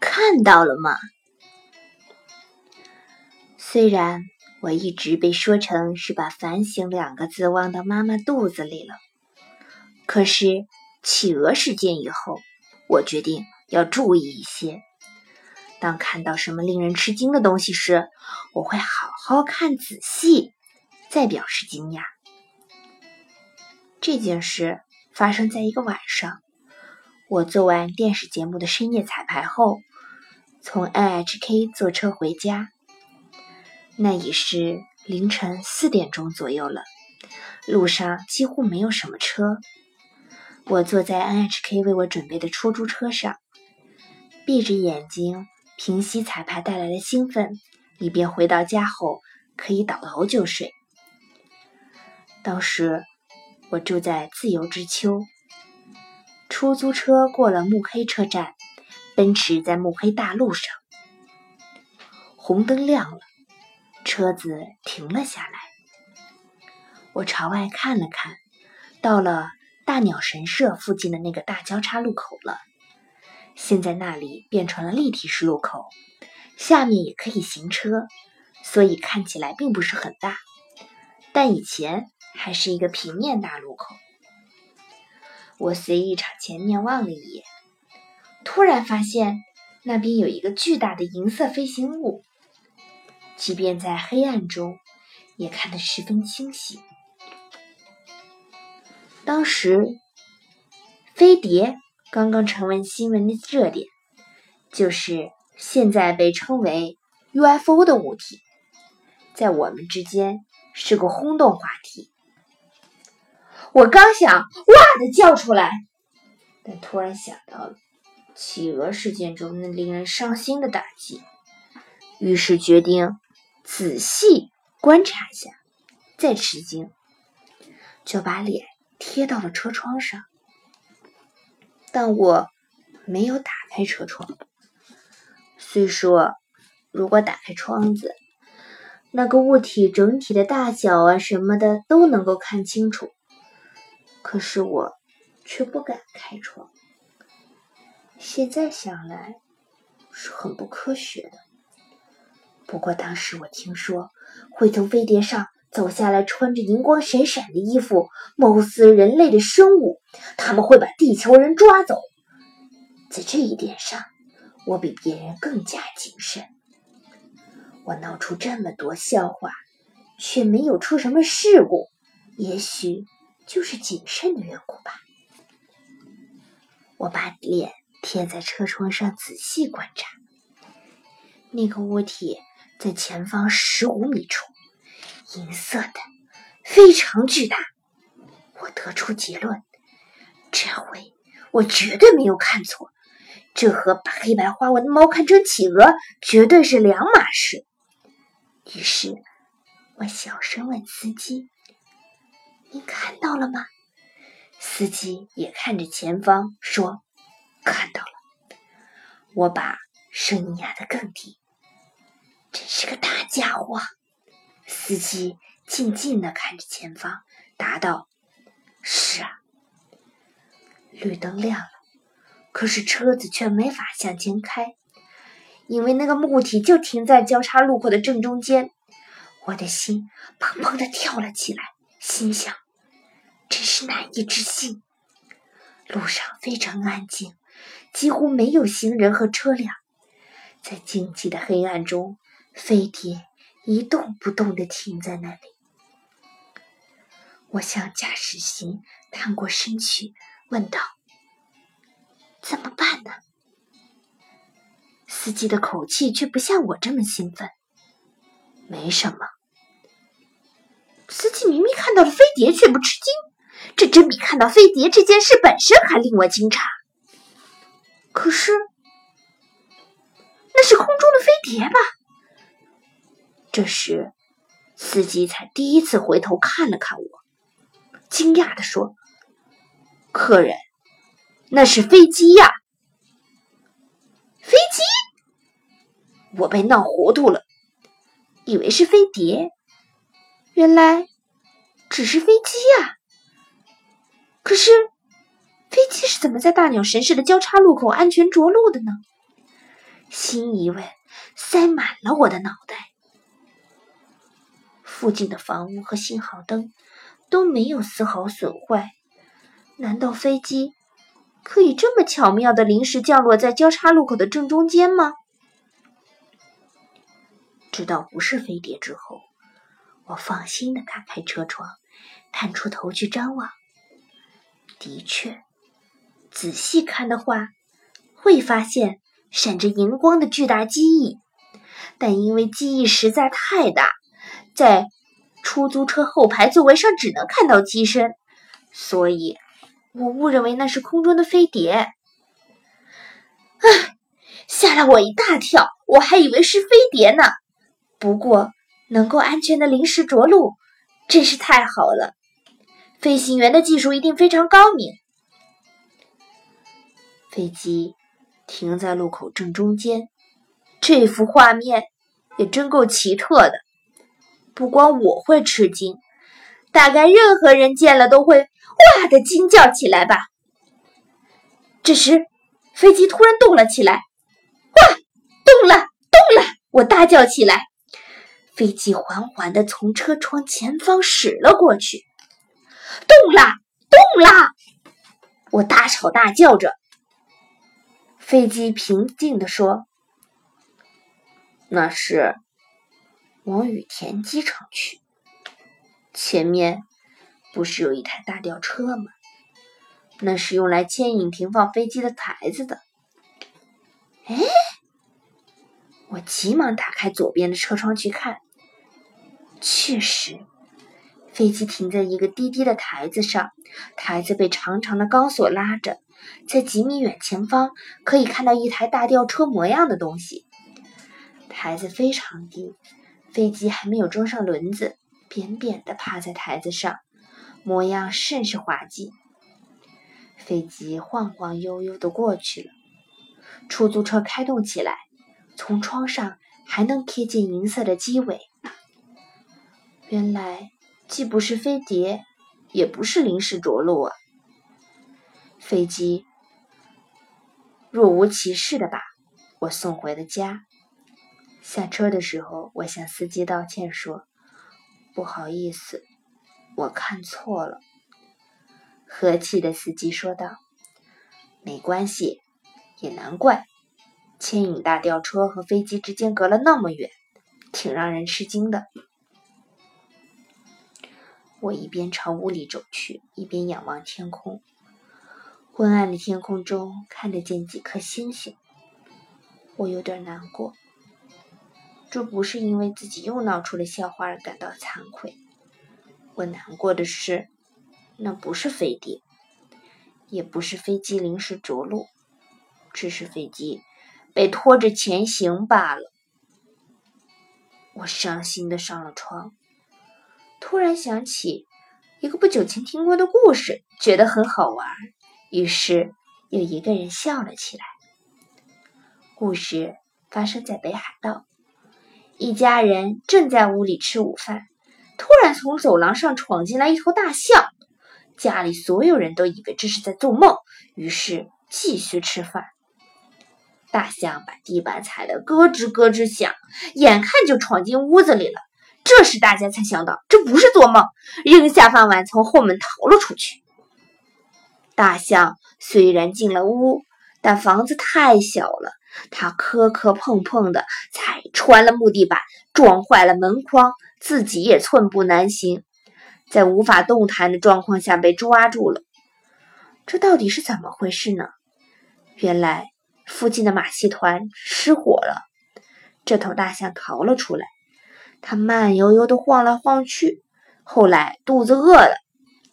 看到了吗？虽然我一直被说成是把“反省”两个字忘到妈妈肚子里了，可是企鹅事件以后，我决定要注意一些。当看到什么令人吃惊的东西时，我会好好看仔细，再表示惊讶。这件事发生在一个晚上，我做完电视节目的深夜彩排后，从 NHK 坐车回家。那已是凌晨四点钟左右了，路上几乎没有什么车。我坐在 NHK 为我准备的出租车上，闭着眼睛平息彩排带来的兴奋，以便回到家后可以倒头就睡。当时。我住在自由之丘，出租车过了目黑车站，奔驰在目黑大路上，红灯亮了，车子停了下来。我朝外看了看，到了大鸟神社附近的那个大交叉路口了。现在那里变成了立体式路口，下面也可以行车，所以看起来并不是很大，但以前。还是一个平面大路口，我随意朝前面望了一眼，突然发现那边有一个巨大的银色飞行物，即便在黑暗中也看得十分清晰。当时，飞碟刚刚成为新闻的热点，就是现在被称为 UFO 的物体，在我们之间是个轰动话题。我刚想哇的叫出来，但突然想到了企鹅事件中那令人伤心的打击，于是决定仔细观察一下，再吃惊，就把脸贴到了车窗上。但我没有打开车窗。虽说如果打开窗子，那个物体整体的大小啊什么的都能够看清楚。可是我却不敢开窗。现在想来是很不科学的。不过当时我听说会从飞碟上走下来，穿着银光闪闪的衣服、貌似人类的生物，他们会把地球人抓走。在这一点上，我比别人更加谨慎。我闹出这么多笑话，却没有出什么事故，也许。就是谨慎的缘故吧。我把脸贴在车窗上，仔细观察。那个物体在前方十五米处，银色的，非常巨大。我得出结论：这回我绝对没有看错。这和把黑白花纹的猫看成企鹅，绝对是两码事。于是我小声问司机。你看到了吗？司机也看着前方，说：“看到了。”我把声音压得更低。真是个大家伙！司机静静的看着前方，答道：“是啊。”绿灯亮了，可是车子却没法向前开，因为那个物体就停在交叉路口的正中间。我的心砰砰的跳了起来，心想。真是难以置信。路上非常安静，几乎没有行人和车辆。在静寂的黑暗中，飞碟一动不动地停在那里。我向驾驶席探过身去，问道：“怎么办呢？”司机的口气却不像我这么兴奋。没什么。司机明明看到了飞碟，却不吃惊。这真比看到飞碟这件事本身还令我惊诧。可是，那是空中的飞碟吧？这时，司机才第一次回头看了看我，惊讶地说：“客人，那是飞机呀！”飞机？我被闹糊涂了，以为是飞碟，原来只是飞机呀！可是，飞机是怎么在大鸟神社的交叉路口安全着陆的呢？新疑问塞满了我的脑袋。附近的房屋和信号灯都没有丝毫损坏，难道飞机可以这么巧妙的临时降落在交叉路口的正中间吗？知道不是飞碟之后，我放心的打开车窗，探出头去张望。的确，仔细看的话，会发现闪着荧光的巨大机翼，但因为机翼实在太大，在出租车后排座位上只能看到机身，所以我误认为那是空中的飞碟。唉，吓了我一大跳，我还以为是飞碟呢。不过能够安全的临时着陆，真是太好了。飞行员的技术一定非常高明。飞机停在路口正中间，这幅画面也真够奇特的。不光我会吃惊，大概任何人见了都会哇的惊叫起来吧。这时，飞机突然动了起来，哇，动了，动了！我大叫起来。飞机缓缓地从车窗前方驶了过去。动啦，动啦！我大吵大叫着。飞机平静地说：“那是往羽田机场去。前面不是有一台大吊车吗？那是用来牵引停放飞机的台子的。”哎，我急忙打开左边的车窗去看，确实。飞机停在一个低低的台子上，台子被长长的钢索拉着，在几米远前方可以看到一台大吊车模样的东西。台子非常低，飞机还没有装上轮子，扁扁的趴在台子上，模样甚是滑稽。飞机晃晃悠悠的过去了，出租车开动起来，从窗上还能瞥见银色的机尾。原来。既不是飞碟，也不是临时着陆啊！飞机若无其事的把我送回了家。下车的时候，我向司机道歉说：“不好意思，我看错了。”和气的司机说道：“没关系，也难怪，牵引大吊车和飞机之间隔了那么远，挺让人吃惊的。”我一边朝屋里走去，一边仰望天空。昏暗的天空中看得见几颗星星。我有点难过。这不是因为自己又闹出了笑话而感到惭愧。我难过的是，那不是飞碟，也不是飞机临时着陆，只是飞机被拖着前行罢了。我伤心的上了床。突然想起一个不久前听过的故事，觉得很好玩，于是有一个人笑了起来。故事发生在北海道，一家人正在屋里吃午饭，突然从走廊上闯进来一头大象，家里所有人都以为这是在做梦，于是继续吃饭。大象把地板踩得咯吱咯吱响，眼看就闯进屋子里了。这时，大家才想到这不是做梦，扔下饭碗从后门逃了出去。大象虽然进了屋，但房子太小了，它磕磕碰碰的踩穿了木地板，撞坏了门框，自己也寸步难行，在无法动弹的状况下被抓住了。这到底是怎么回事呢？原来附近的马戏团失火了，这头大象逃了出来。他慢悠悠地晃来晃去，后来肚子饿了，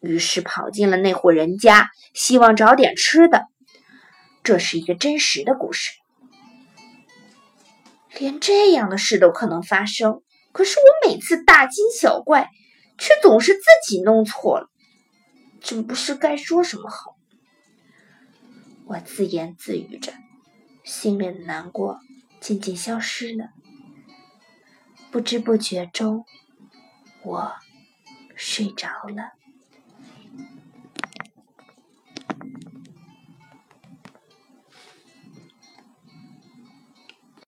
于是跑进了那户人家，希望找点吃的。这是一个真实的故事。连这样的事都可能发生，可是我每次大惊小怪，却总是自己弄错了，真不知该说什么好。我自言自语着，心里的难过渐渐消失了。不知不觉中，我睡着了。